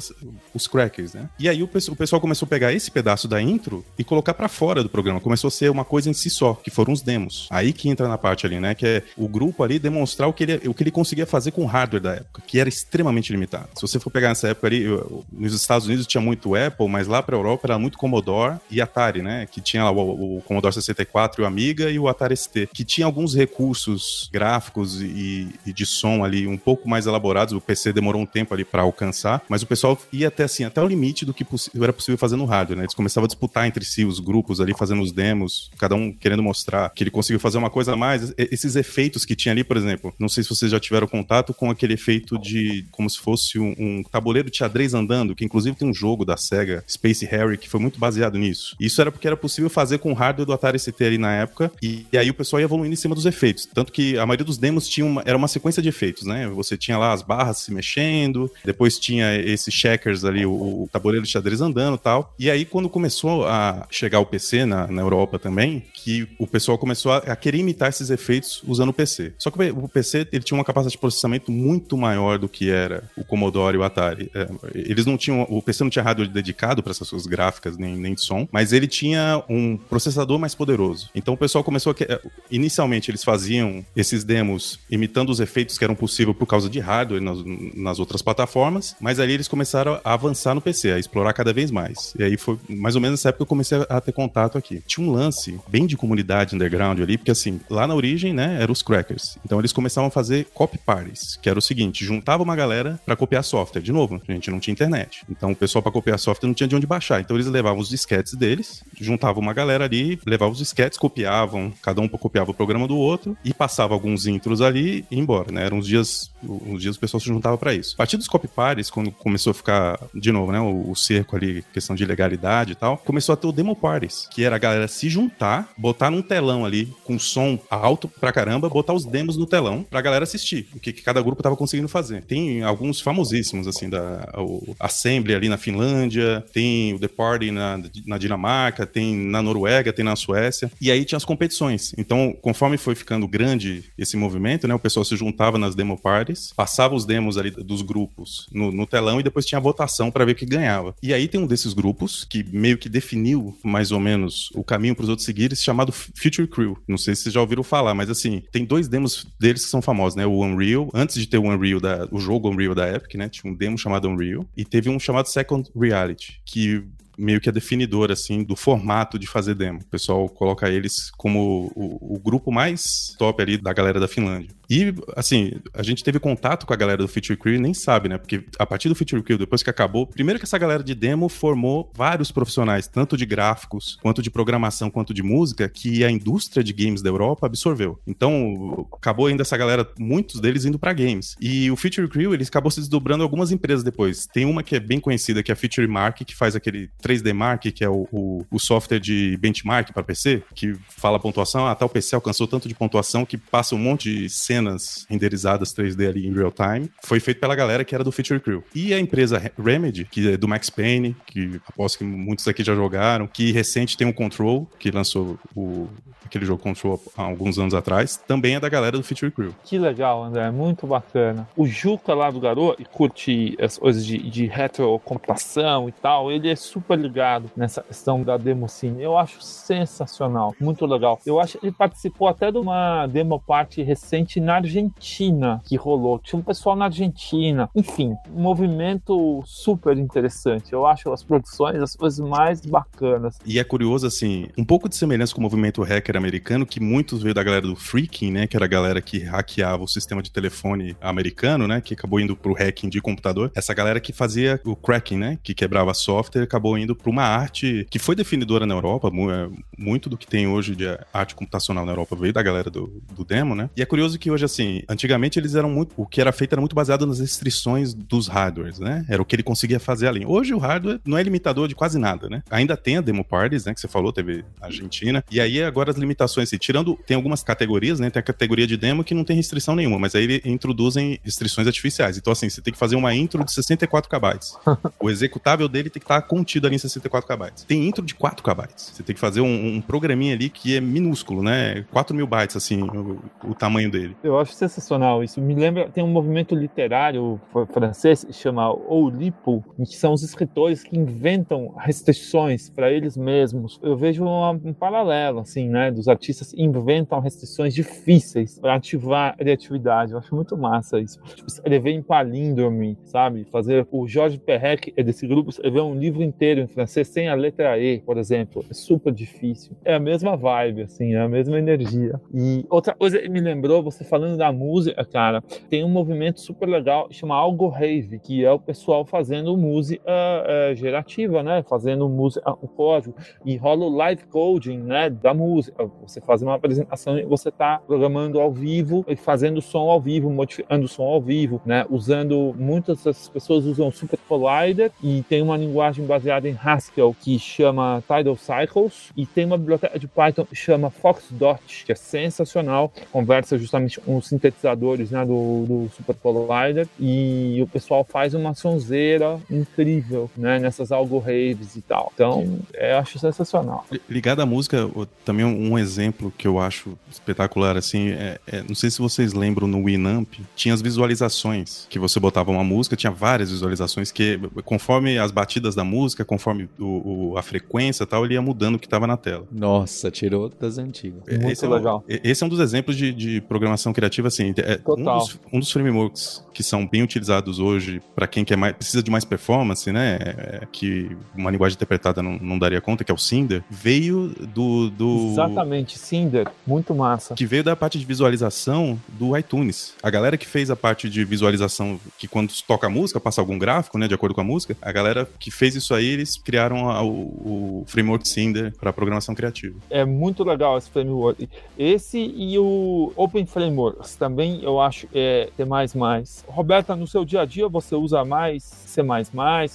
[SPEAKER 4] os crackers, né? E aí o, pessoal começou a pegar esse pedaço da intro e colocar para fora do programa. Começou a ser uma coisa em si só, que foram os demos. Aí que entra na parte ali, né? Que é o grupo ali demonstrar o que ele, o que ele conseguia fazer com o hardware da época, que era extremamente limitado. Se você for pegar nessa época ali, nos Estados Unidos tinha muito Apple, mas lá pra Europa era muito Commodore e Atari, né? Que tinha lá o, o Commodore 64 e o Amiga e o Atari ST, que tinha alguns recursos gráficos e, e de som ali um pouco mais elaborados. O PC demorou um tempo ali para alcançar, mas o pessoal ia até assim, até o limite do que era possível fazer no hardware, né? Eles começavam a disputar entre si os grupos ali, fazendo os demos, cada um querendo mostrar que ele conseguiu fazer uma coisa a mais. Esses efeitos que tinha ali, por exemplo, não sei se vocês já tiveram contato com aquele efeito de como se fosse um, um tabuleiro de xadrez andando, que inclusive tem um jogo da SEGA, Space Harry, que foi muito baseado nisso. Isso era porque era possível fazer com o hardware do Atari ST ali na época, e, e aí o pessoal ia evoluindo em cima dos efeitos. Tanto que a maioria dos demos tinha uma, era uma sequência de efeitos, né? Você tinha lá as barras se mexendo, depois tinha esses checkers ali, o, o tabuleiro de xadrez andando e tal. E aí, quando começou a chegar o PC na, na Europa também, que o pessoal começou a, a, querer imitar esses efeitos usando o PC. Só que o PC ele tinha uma capacidade de processamento muito maior do que era o Commodore e o Atari. É, eles não tinham, o PC não tinha hardware dedicado para essas suas gráficas nem, nem de som, mas ele tinha um processador mais poderoso. Então o pessoal começou a, inicialmente eles faziam esses demos imitando os efeitos que eram possíveis por causa de hardware nas, nas outras plataformas, mas ali eles começaram a avançar no PC, a explorar cada vez mais. E aí foi mais ou menos nessa época que eu comecei a ter contato aqui. Tinha um lance bem de comunidade underground ali, porque assim, lá na origem, né, eram os crackers. Então eles começavam a fazer copy parties, que era o seguinte, juntava uma galera para copiar software. De novo, a gente não tinha internet. Então o pessoal para copiar software não tinha de onde baixar. Então eles levavam os disquetes deles, juntavam uma galera ali, levavam os disquetes, copiavam, cada um copiava o programa do outro e passava alguns intros ali e embora, né? Eram uns dias, uns dias o pessoal se juntava para isso. A partir dos copy parties, quando começou a ficar, de novo, né, o, o cerco ali, questão de legalidade e tal, começou a ter o demo parties, que era a galera se juntar, botar num telão ali com som alto pra caramba, botar os demos no telão pra galera assistir, o que, que cada grupo tava conseguindo fazer. Tem alguns famosíssimos, assim, da o Assembly ali na Finlândia, tem o The Party na, na Dinamarca, tem na Noruega, tem na Suécia, e aí tinha as competições. Então, conforme foi ficando grande esse movimento, né, o pessoal se juntava nas demo parties, passava os demos ali dos grupos no, no telão e depois tinha a votação para ver que ganhava. E aí tem um desses grupos que meio que definiu mais ou menos o caminho para os outros seguirem, chamado Future Crew. Não sei se vocês já ouviram falar, mas assim, tem dois demos deles que são famosos, né? O Unreal, antes de ter o Unreal da, o jogo Unreal da Epic, né? Tinha um demo chamado Unreal e teve um chamado Second Reality, que meio que é definidor, assim, do formato de fazer demo. O pessoal coloca eles como o, o, grupo mais top ali da galera da Finlândia. E, assim, a gente teve contato com a galera do Feature Crew e nem sabe, né? Porque a partir do Feature Crew, depois que acabou, primeiro que essa galera de demo formou vários profissionais, tanto de gráficos, quanto de programação, quanto de música, que a indústria de games da Europa absorveu. Então, acabou ainda essa galera, muitos deles indo para games. E o Feature Crew, eles acabou se desdobrando algumas empresas depois. Tem uma que é bem conhecida, que é a Feature Mark, que faz aquele 3D Mark, que é o, o, o software de benchmark para PC, que fala pontuação, ah, tal PC alcançou tanto de pontuação que passa um monte de cena cenas renderizadas 3D ali em real time, foi feito pela galera que era do Feature Crew. E a empresa Remedy, que é do Max Payne, que aposto que muitos aqui já jogaram, que recente tem o Control, que lançou o, aquele jogo Control há alguns anos atrás, também é da galera do Feature Crew.
[SPEAKER 3] Que legal, André, muito bacana. O Juca lá do Garoto, curte as coisas de, de retrocomputação e tal, ele é super ligado nessa questão da Democine. Eu acho sensacional, muito legal. Eu acho que ele participou até de uma demo party recente na Argentina que rolou. Tinha um pessoal na Argentina. Enfim, um movimento super interessante. Eu acho as produções as coisas mais bacanas.
[SPEAKER 4] E é curioso, assim, um pouco de semelhança com o movimento hacker americano, que muitos veio da galera do Freaking, né? Que era a galera que hackeava o sistema de telefone americano, né? Que acabou indo pro hacking de computador. Essa galera que fazia o cracking, né? Que quebrava software, acabou indo para uma arte que foi definidora na Europa. É, muito do que tem hoje de arte computacional na Europa veio da galera do, do demo, né? E é curioso que hoje, assim, antigamente eles eram muito. O que era feito era muito baseado nas restrições dos hardwares, né? Era o que ele conseguia fazer ali. Hoje o hardware não é limitador de quase nada, né? Ainda tem a demo parties, né? Que você falou, teve a Argentina. E aí agora as limitações, assim, tirando. Tem algumas categorias, né? Tem a categoria de demo que não tem restrição nenhuma, mas aí introduzem restrições artificiais. Então, assim, você tem que fazer uma intro de 64 KB. o executável dele tem que estar contido ali em 64 KB. Tem intro de 4 KB. Você tem que fazer um, um programinha ali que é minúsculo, né? 4 mil bytes, assim, o, o, tamanho dele.
[SPEAKER 3] Eu acho sensacional isso. Me lembra, tem um movimento literário francês que chama Oulipo, que são os escritores que inventam restrições para eles mesmos. Eu vejo um, um paralelo, assim, né? Dos artistas inventam restrições difíceis para ativar a criatividade. Eu acho muito massa isso. Tipo, escrever em palíndrome, sabe? Fazer. O Jorge Perrec é desse grupo, escreveu um livro inteiro em francês sem a letra E, por exemplo. É super difícil. É a mesma vibe, assim, é a mesma energia. E outra coisa que me lembrou, você falando da música, cara, tem um movimento super legal, chama Algo Rave, que é o pessoal fazendo música uh, gerativa, né? Fazendo música, o código. E rola o live coding, né? Da música. Você faz uma apresentação e você tá programando ao vivo e fazendo som ao vivo, modificando som ao vivo, né? Usando, muitas das pessoas usam Super Collider e tem uma linguagem baseada em Haskell que chama Tidal Cycles e tem uma biblioteca de Python que chama Foxdot, que é sensacional, conversa justamente com os sintetizadores né, do, do Super Collider e o pessoal faz uma sonzeira incrível né, nessas algo raves e tal. Então, é, eu acho sensacional.
[SPEAKER 4] Ligado à música, também um exemplo que eu acho espetacular, assim, é, é, não sei se vocês lembram no Winamp, tinha as visualizações, que você botava uma música, tinha várias visualizações que, conforme as batidas da música, conforme o, o, a frequência e tal, ele ia mudando o que estava na tela.
[SPEAKER 1] Nossa, tirou das antigas.
[SPEAKER 4] Muito esse legal. É, esse é um dos exemplos de, de programação criativa, assim, é, um, dos, um dos frameworks que são bem utilizados hoje para quem quer mais, precisa de mais performance, né, é, que uma linguagem interpretada não, não, daria conta, que é o Cinder, veio do, do...
[SPEAKER 3] Exatamente, Cinder, muito massa.
[SPEAKER 4] Que veio da parte de visualização do iTunes. A galera que fez a parte de visualização, que quando toca a música, passa algum gráfico, né, de acordo com a música, a galera que fez isso aí, eles criaram a, o, o, framework Cinder para programação criativa.
[SPEAKER 3] É muito legal esse framework. Esse e o Open Frameworks também eu acho é ter mais mais. Roberta, no seu dia a dia você usa mais C++?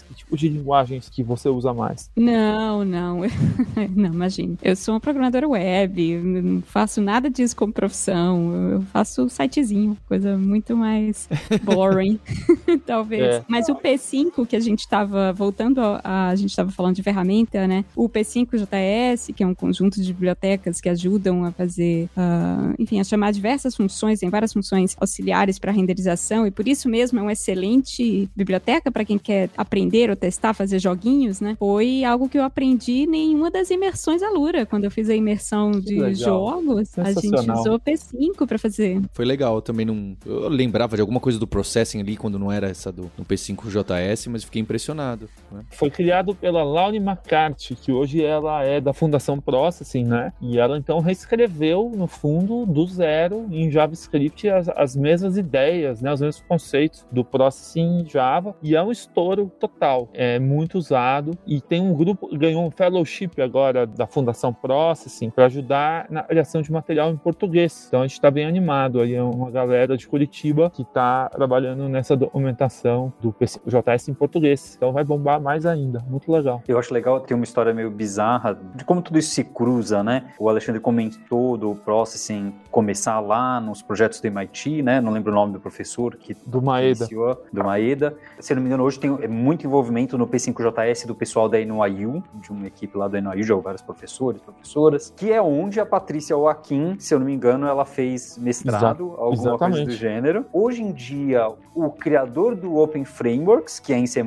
[SPEAKER 3] Que tipo de linguagens que você usa mais?
[SPEAKER 5] Não, não. não, imagina. Eu sou uma programadora web, não faço nada disso como profissão. Eu faço sitezinho, coisa muito mais boring, talvez. É. Mas o P5 que a gente estava voltando a, a gente estava falando de ferramenta, né? O P5JS, que é um conjunto de bibliotecas que ajudam a fazer, uh, enfim, a chamar diversas funções, tem várias funções auxiliares para renderização e por isso mesmo é uma excelente biblioteca para quem quer aprender ou testar, fazer joguinhos, né? Foi algo que eu aprendi em uma das imersões Alura, quando eu fiz a imersão de jogos, a gente usou P5 para fazer.
[SPEAKER 1] Foi legal, eu também não eu lembrava de alguma coisa do processing ali quando não era essa do P5JS, mas fiquei impressionado. Né?
[SPEAKER 3] Foi criado pela Laune McCarthy, que hoje ela é da Fundação Processing, né? E ela então reescreveu no fundo do zero em JavaScript as, as mesmas ideias, né? Os mesmos conceitos do Processing em Java e é um estouro total. É muito usado e tem um grupo ganhou um fellowship agora da Fundação Processing para ajudar na criação de material em português. Então a gente está bem animado aí, é uma galera de Curitiba que está trabalhando nessa documentação do JS em português. Então vai bombar mais ainda. Muito legal.
[SPEAKER 2] Eu acho legal, tem uma história meio bizarra de como tudo isso se cruza, né? O Alexandre comentou do Processing começar lá no os projetos do MIT, né? Não lembro o nome do professor que
[SPEAKER 3] do Maeda.
[SPEAKER 2] Iniciou, do Maeda. Se não me engano, hoje tem muito envolvimento no P5JS do pessoal da NYU, de uma equipe lá da NYU, já vários professores, professoras, que é onde a Patrícia Joaquim, se eu não me engano, ela fez mestrado,
[SPEAKER 3] Exato.
[SPEAKER 2] alguma
[SPEAKER 3] Exatamente.
[SPEAKER 2] coisa do gênero. Hoje em dia, o criador do Open Frameworks, que é em C++,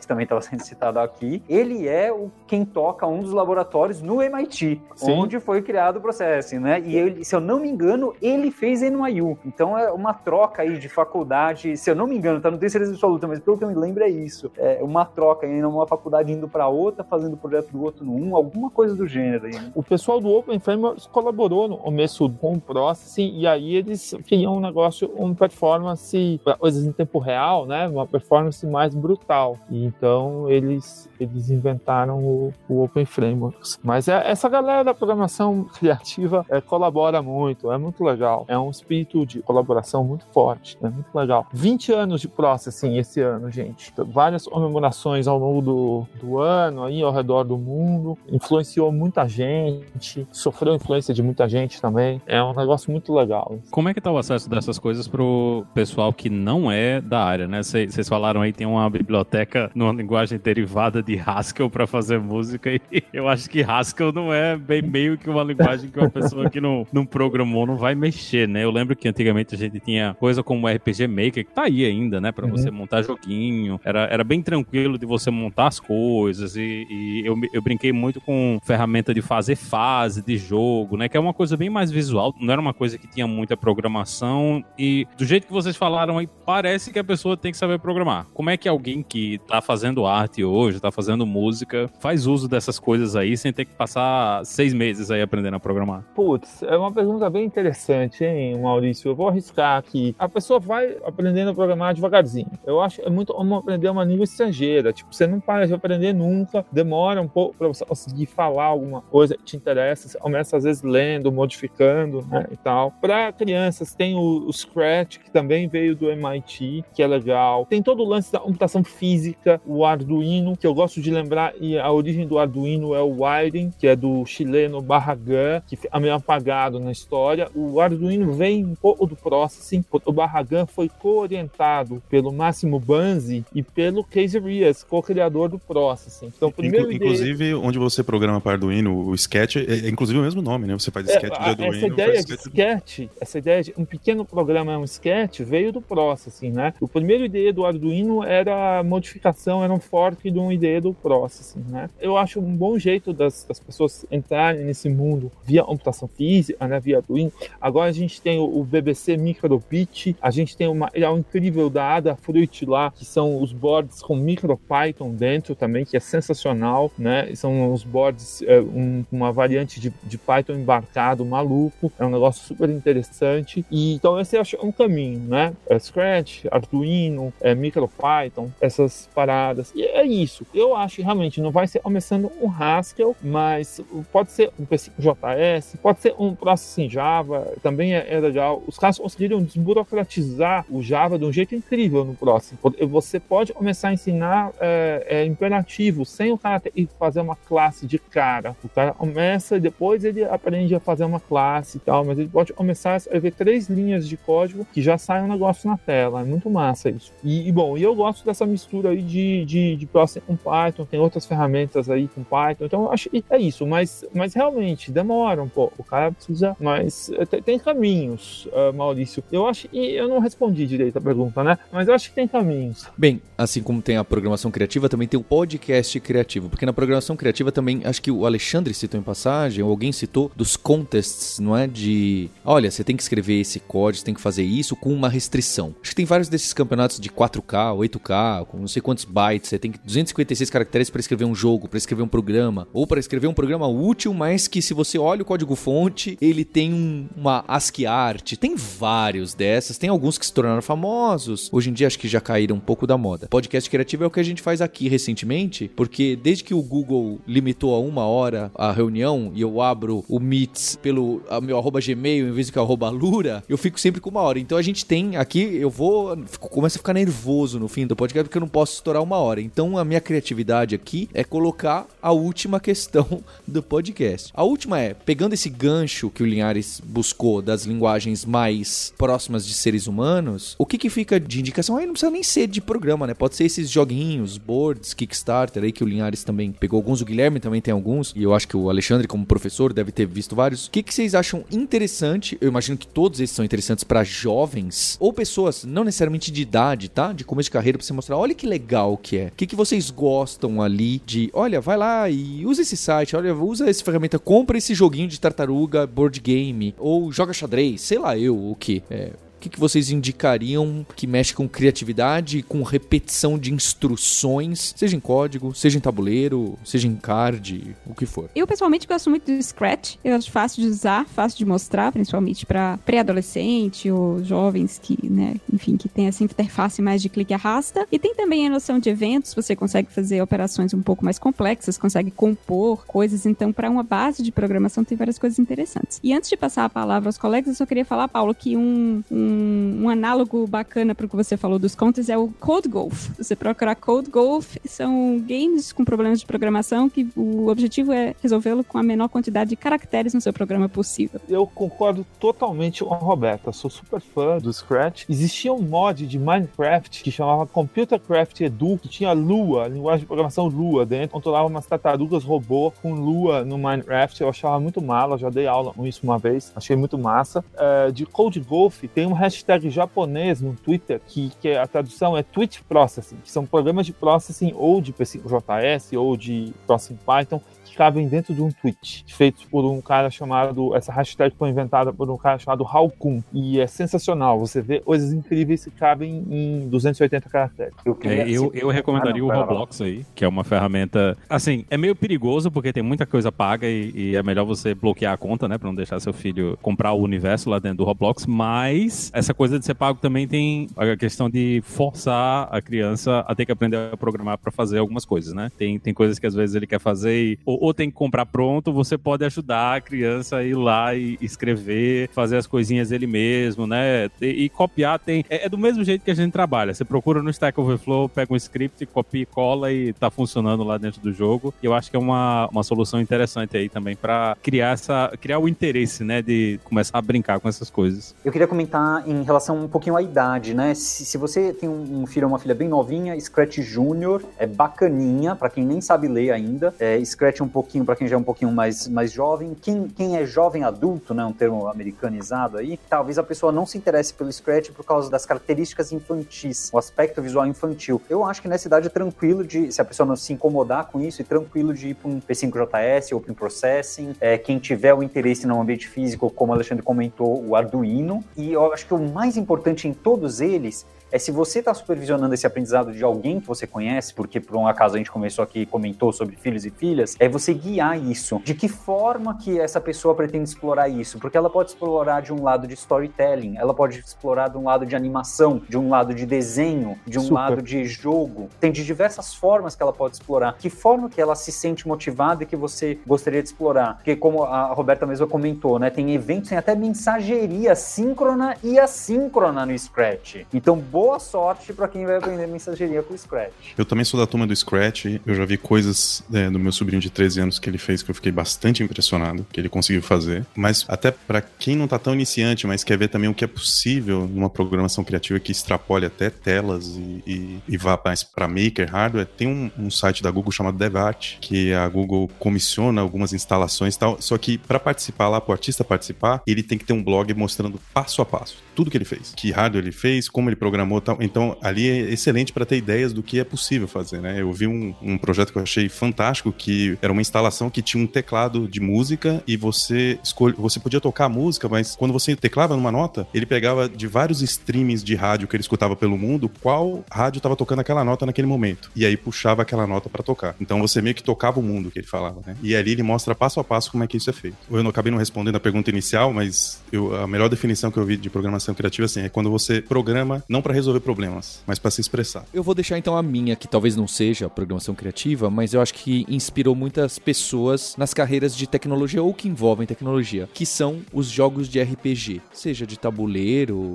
[SPEAKER 2] que também estava sendo citado aqui, ele é o quem toca um dos laboratórios no MIT,
[SPEAKER 3] Sim.
[SPEAKER 2] onde foi criado o Processing, né? E ele, se eu não me engano, ele fez NYU. Então é uma troca aí de faculdade, se eu não me engano, tá? Não tenho certeza absoluta, mas pelo que eu me lembro é isso. É uma troca aí, uma faculdade indo para outra, fazendo o projeto do outro no um, alguma coisa do gênero aí. né?
[SPEAKER 3] O pessoal do Open Frameworks colaborou no começo com o Processing e aí eles queriam um negócio, uma performance, coisas em tempo real, né? Uma performance mais brutal. E então eles, eles inventaram o, o Open Frameworks. Mas é, essa galera da programação criativa é, colabora muito, é muito legal. É um espírito de colaboração muito forte, é muito legal. 20 anos de Processing esse ano, gente. Várias comemorações ao longo do, do ano, aí ao redor do mundo. Influenciou muita gente, sofreu influência de muita gente também. É um negócio muito legal.
[SPEAKER 6] Como é que tá o acesso dessas coisas pro pessoal que não é da área, né? Vocês falaram aí tem uma biblioteca numa linguagem derivada de Haskell para fazer música e eu acho que Haskell não é bem meio que uma linguagem que uma pessoa que não, não programou não vai mexer, né? Eu lembro que antigamente a gente tinha coisa como RPG Maker, que tá aí ainda, né? Pra
[SPEAKER 3] Uhum.
[SPEAKER 6] você montar joguinho. Era, era bem tranquilo de você montar as coisas e, e eu, eu brinquei muito com ferramenta de fazer fase de jogo, né? Que é uma coisa bem mais visual, não era uma coisa que tinha muita programação e do jeito que vocês falaram aí, parece que a pessoa tem que saber programar. Como é que alguém que tá fazendo arte hoje, tá fazendo música, faz uso dessas coisas aí sem ter que passar seis meses aí aprendendo a programar?
[SPEAKER 3] Putz, é uma pergunta bem interessante, hein, Maurício? Eu vou arriscar aqui. A pessoa vai aprendendo a programar devagarzinho. Eu acho que é muito como aprender uma língua estrangeira. Tipo, você não para de aprender nunca, demora um pouco para você conseguir falar alguma coisa que te interessa. Começa, às vezes, lendo, modificando, né, e tal. Para crianças, tem o, o Scratch, que também veio do MIT, que é legal. Tem todo o lance da computação física, o Arduino, que eu gosto de lembrar, e a origem do Arduino é o Wiring, que é do chileno Barragan, que é meio apagado na história. O Arduino vem um pouco do Processing. O Barragan foi co-orientado pelo Máximo Banzi e pelo Casey Rias, co-criador do Processing. Então, primeiro
[SPEAKER 4] Inclu- inclusive, onde você programa para Arduino, o Sketch, é, é inclusive o mesmo nome, né? Você faz
[SPEAKER 3] É,
[SPEAKER 4] Sketch de Arduino.
[SPEAKER 3] essa ideia de
[SPEAKER 4] sketch-
[SPEAKER 3] essa ideia de um pequeno programa é um sketch, veio do Processing, né? O primeiro IDE do Arduino era a modificação, era um fork de um IDE do Processing, né? Eu acho um bom jeito das, das pessoas entrarem nesse mundo via computação física, né? Via Arduino. Agora a gente tem o, o BBC Microbit, a gente tem uma é um incrível da Ada Fruit lá, que são os boards com MicroPython dentro também, que é sensacional, né? São os boards, é, um- uma variante de, de Python embarcado maluco, é um negócio super interessante. E então esse acho um caminho, né? É Scratch, Arduino, é MicroPython, essas paradas. E é isso. Eu acho que realmente não vai ser começando um Haskell, mas pode ser um P5JS, pode ser um Processing Java, também é, é legal. Os caras conseguiram desburocratizar o Java de um jeito incrível no Processing. Você pode começar a ensinar é, é, imperativo, sem o cara ter que fazer uma classe de cara. O cara começa e depois ele aprende a fazer uma classe e tal, mas ele pode começar a escrever três linhas de código que já sai um negócio na tela. É muito massa isso. E, e, bom, e eu gosto dessa mistura aí de, de, de Processing com Python, tem outras ferramentas aí com Python, então eu acho que é isso, mas, mas realmente demora um pouco. O cara precisa, mas eh, tem, tem caminhos, ah, Maurício. Eu acho que eu não respondi direito a pergunta, né? Mas eu acho que tem caminhos.
[SPEAKER 1] Bem, assim como tem a programação criativa, também tem o podcast criativo. Porque na programação criativa também, acho que o Alexandre citou em passagem, ou alguém citou, dos contests, não é? De, olha, você tem que escrever esse código, você tem que fazer isso com uma restrição. Acho que tem vários desses campeonatos de 4K, 8K, com não sei quantos bytes, você tem que 256 caracteres para escrever um jogo, para escrever um programa, ou para escrever um programa útil, mas que se você olha o código-fonte, ele tem um- uma ASCII art. Tem vários dessas, tem alguns que se tornaram famosos. Hoje em dia acho que já caíram um pouco da moda. Podcast criativo é o que a gente faz aqui recentemente, porque desde que o Google limitou a uma hora a reunião e eu abro o Meets pelo meu arroba Gmail em vez do que arroba Lura, eu fico sempre com uma hora. Então a gente tem aqui, eu vou. Fico, começo a ficar nervoso no fim do podcast porque eu não posso estourar uma hora. Então a minha criatividade aqui é colocar a última questão do podcast. A última é, pegando esse gancho que o Linhares buscou das linguagens mais próximas de seres humanos, o que que fica de indicação? Aí não precisa nem ser de programa, né? Pode ser esses joguinhos, boards, Kickstarter aí que o Linhares também pegou alguns, o Guilherme também tem alguns, e eu acho que o Alexandre como professor deve ter visto vários. O que que vocês acham interessante? Eu imagino que todos esses são interessantes para jovens ou pessoas não necessariamente de idade, tá? De começo de carreira para você mostrar, olha que legal que é. O que que vocês gostam ali de, olha, vai lá e usa esse site, olha, usa essa ferramenta, compra esse joguinho de tartaruga board game ou joga xadrez, sei lá eu o que. É, que, que vocês indicariam que mexe com criatividade, com repetição de instruções, seja em código, seja em tabuleiro, seja em card, o que for?
[SPEAKER 5] Eu pessoalmente gosto muito do Scratch. Eu acho fácil de usar, fácil de mostrar, principalmente para pré-adolescente ou jovens que, né, enfim, que tem essa interface mais de clique e arrasta. E tem também a noção de eventos, você consegue fazer operações um pouco mais complexas, consegue compor coisas. Então, para uma base de programação, tem várias coisas interessantes. E antes de passar a palavra aos colegas, eu só queria falar, Paulo, que um, um um, análogo bacana para o que você falou dos contos é o Code Golf. Você procurar Code Golf, são games com problemas de programação que o objetivo é resolvê-lo com a menor quantidade de caracteres no seu programa possível.
[SPEAKER 3] Eu concordo totalmente com a Roberta. Sou super fã do Scratch. Existia um mod de Minecraft que chamava Computercraft Edu, que tinha Lua, linguagem de programação Lua dentro, controlava umas tartarugas robô com Lua no Minecraft. Eu achava muito mala, já dei aula com isso uma vez, achei muito massa. Uh, de Code Golf tem uma hashtag japonês no Twitter, que, que a tradução é Tweet Processing, que são programas de processing ou de P5JS ou de Processing Python, cabem dentro de um tweet, feito por um cara chamado. Essa hashtag foi inventada por um cara chamado Halkun. E é sensacional. Você vê coisas incríveis que cabem em 280 caracteres.
[SPEAKER 6] Eu, é, eu, eu recomendaria ah, não, o Roblox aí, que é uma ferramenta. Assim, é meio perigoso porque tem muita coisa paga e, e, é melhor você bloquear a conta, né? Pra não deixar seu filho comprar o universo lá dentro do Roblox. Mas essa coisa de ser pago também tem a questão de forçar a criança a ter que aprender a programar para fazer algumas coisas, né? Tem, tem coisas que às vezes ele quer fazer e, ou, ou tem que comprar pronto, você pode ajudar a criança a ir lá e escrever, fazer as coisinhas ele mesmo, né? E, e copiar tem. É, é, do mesmo jeito que a gente trabalha. Você procura no Stack Overflow, pega um script, copia e cola e tá funcionando lá dentro do jogo. E eu acho que é uma, uma solução interessante aí também para criar essa. criar o interesse, né? De começar a brincar com essas coisas.
[SPEAKER 2] Eu queria comentar em relação um pouquinho à idade, né? Se, se você tem um filho ou uma filha bem novinha, Scratch Junior é bacaninha, para quem nem sabe ler ainda. É, Scratch um pouquinho para quem já é um pouquinho mais, mais jovem. Quem, quem é jovem adulto, né, um termo americanizado aí, talvez a pessoa não se interesse pelo Scratch por causa das características infantis, o aspecto visual infantil. Eu acho que nessa idade é tranquilo de, se a pessoa não se incomodar com isso, é tranquilo de ir para um P5JS, Open Processing, é, quem tiver o interesse no ambiente físico, como o Alexandre comentou, o Arduino. E eu acho que o mais importante em todos eles é se você está supervisionando esse aprendizado de alguém que você conhece, porque por um acaso a gente começou aqui e comentou sobre filhos e filhas, é você guiar isso. De que forma que essa pessoa pretende explorar isso? Porque ela pode explorar de um lado de storytelling, ela pode explorar de um lado de animação, de um lado de desenho, de um Super. lado de jogo. Tem de diversas formas que ela pode explorar. Que forma que ela se sente motivada e que você gostaria de explorar? Porque como a Roberta mesma comentou, né, tem eventos, tem até mensageria síncrona e assíncrona no Scratch. Então, boa sorte para quem vai aprender mensageria com o Scratch.
[SPEAKER 4] Eu também sou da turma do Scratch, eu já vi coisas é, do meu sobrinho de 13 anos que ele fez que eu fiquei bastante impressionado, que ele conseguiu fazer. Mas até para quem não tá tão iniciante, mas quer ver também o que é possível numa programação criativa que extrapole até telas e, e, e vá mais para maker, hardware, tem um, um, site da Google chamado DevArt, que a Google comissiona algumas instalações e tal, só que para participar lá, pro artista participar, ele tem que ter um blog mostrando passo a passo tudo que ele fez, que hardware ele fez, como ele programou tal. Então, ali é excelente para ter ideias do que é possível fazer, né? Eu vi um, um projeto que eu achei fantástico, que era uma instalação que tinha um teclado de música e você escolhe, você podia tocar a música, mas quando você teclava numa nota, ele pegava de vários streams de rádio que ele escutava pelo mundo, qual rádio estava tocando aquela nota naquele momento. E aí puxava aquela nota para tocar. Então você meio que tocava o mundo que ele falava, né? E ali ele mostra passo a passo como é que isso é feito. Eu não acabei não respondendo a pergunta inicial, mas eu, a melhor definição que eu vi de programação criativa assim, é quando você programa não para resolver problemas, mas para se expressar.
[SPEAKER 1] Eu vou deixar então a minha, que talvez não seja programação criativa, mas eu acho que inspirou muitas pessoas nas carreiras de tecnologia ou que envolvem tecnologia, que são os jogos de RPG, seja de tabuleiro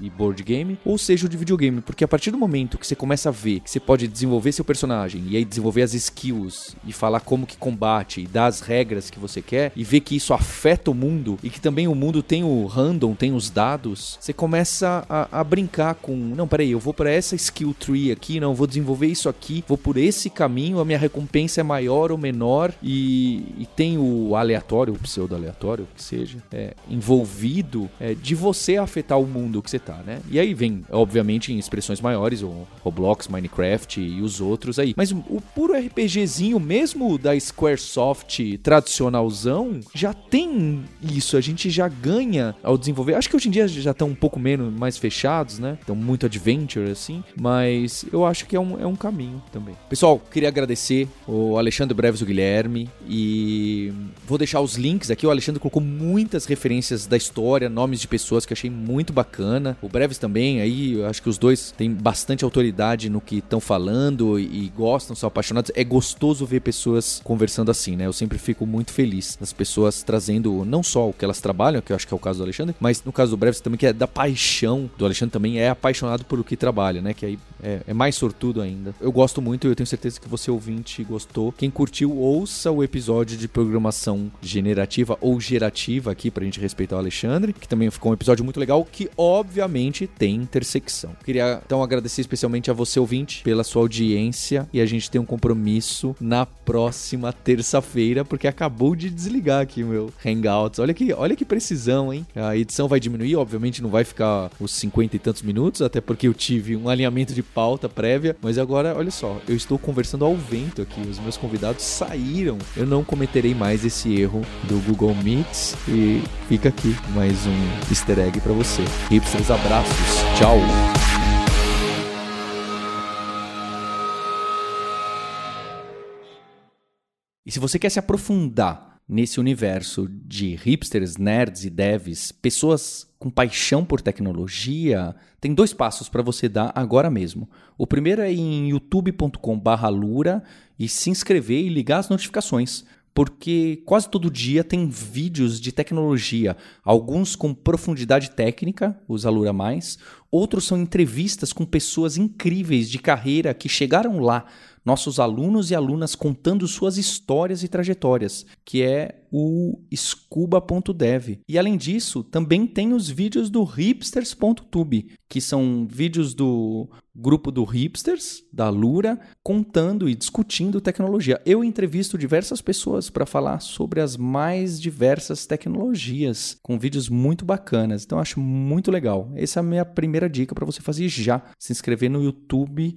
[SPEAKER 1] e board game, ou seja de videogame, porque a partir do momento que você começa a ver que você pode desenvolver seu personagem e aí desenvolver as skills e falar como que combate e dar as regras que você quer e ver que isso afeta o mundo e que também o mundo tem o random, tem os dados, você começa a, a brincar com, não, peraí, eu vou para essa skill tree aqui, não, vou desenvolver isso aqui, vou por esse caminho, a minha recompensa é maior ou menor e, e tem o aleatório, o pseudo aleatório, que seja, é, envolvido é, de você afetar o mundo que você tá, né? E aí vem, obviamente, em expressões maiores, o Roblox, Minecraft e os outros aí. Mas o puro RPGzinho, mesmo da Squaresoft tradicionalzão, já tem isso. A gente já ganha ao desenvolver. Acho que hoje em dia já estão um pouco menos, mais fechados, né? Estão muito adventure, assim. Mas eu acho que é um, é um caminho também. Pessoal, queria agradecer o Alexandre Breves, o Guilherme. E vou deixar os links aqui. O Alexandre colocou muitas referências da história, nomes de pessoas que achei muito bacana. O Breves também, aí acho que os dois têm bastante autoridade no que estão falando e, gostam, são apaixonados. É gostoso ver pessoas conversando assim, né? Eu sempre fico muito feliz das pessoas trazendo não só o que elas trabalham, que eu acho que é o caso do Alexandre, mas no caso do Breves também, que é da paixão do Alexandre também, é apaixonado por o que trabalha, né? Que aí é, é mais sortudo ainda. Eu gosto muito e eu tenho certeza que você ouvinte gostou. Quem curtiu, ouça o episódio de programação generativa ou gerativa aqui pra gente respeitar o Alexandre, que também ficou um episódio muito legal, que obviamente tem intersecção. Queria então agradecer especialmente a você ouvinte pela sua audiência e a gente tem um compromisso na próxima terça-feira, porque acabou de desligar aqui meu Hangouts. Olha que, olha que precisão, hein? A edição vai diminuir, obviamente não vai ficar os 50 e tantos minutos, até porque eu tive um alinhamento de pauta prévia, mas agora, olha só, eu estou conversando ao vento aqui, os meus convidados saíram. Eu não cometerei mais esse erro do Google Meets e fica aqui mais um easter egg para você. Hipsters, abraços. Tchau. E se você quer se aprofundar nesse universo de hipsters, nerds e devs, pessoas com paixão por tecnologia, tem dois passos para você dar agora mesmo. O primeiro é em youtube.com/lura e se inscrever e ligar as notificações porque quase todo dia tem vídeos de tecnologia, alguns com profundidade técnica, os Alura Mais, outros são entrevistas com pessoas incríveis de carreira que chegaram lá, nossos alunos e alunas contando suas histórias e trajetórias, que é o scuba.dev. E além disso, também tem os vídeos do hipsters.tube, que são vídeos do grupo do Hipsters, da Lura, contando e discutindo tecnologia. Eu entrevisto diversas pessoas para falar sobre as mais diversas tecnologias, com vídeos muito bacanas. Então acho muito legal. Essa é a minha primeira dica para você fazer já, se inscrever no YouTube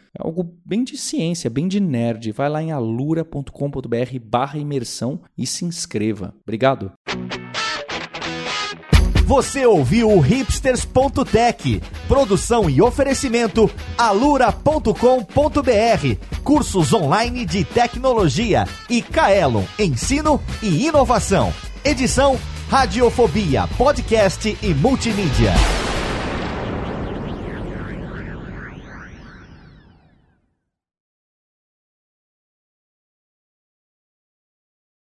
[SPEAKER 1] é algo bem de ciência, bem de nerd. Vai lá em alura.com.br barra imersão e se inscreva. Obrigado.
[SPEAKER 8] Você ouviu o hipsters.tech, produção e oferecimento alura.com.br, cursos online de tecnologia e Kaelon, ensino e inovação. Edição Radiofobia, podcast e multimídia.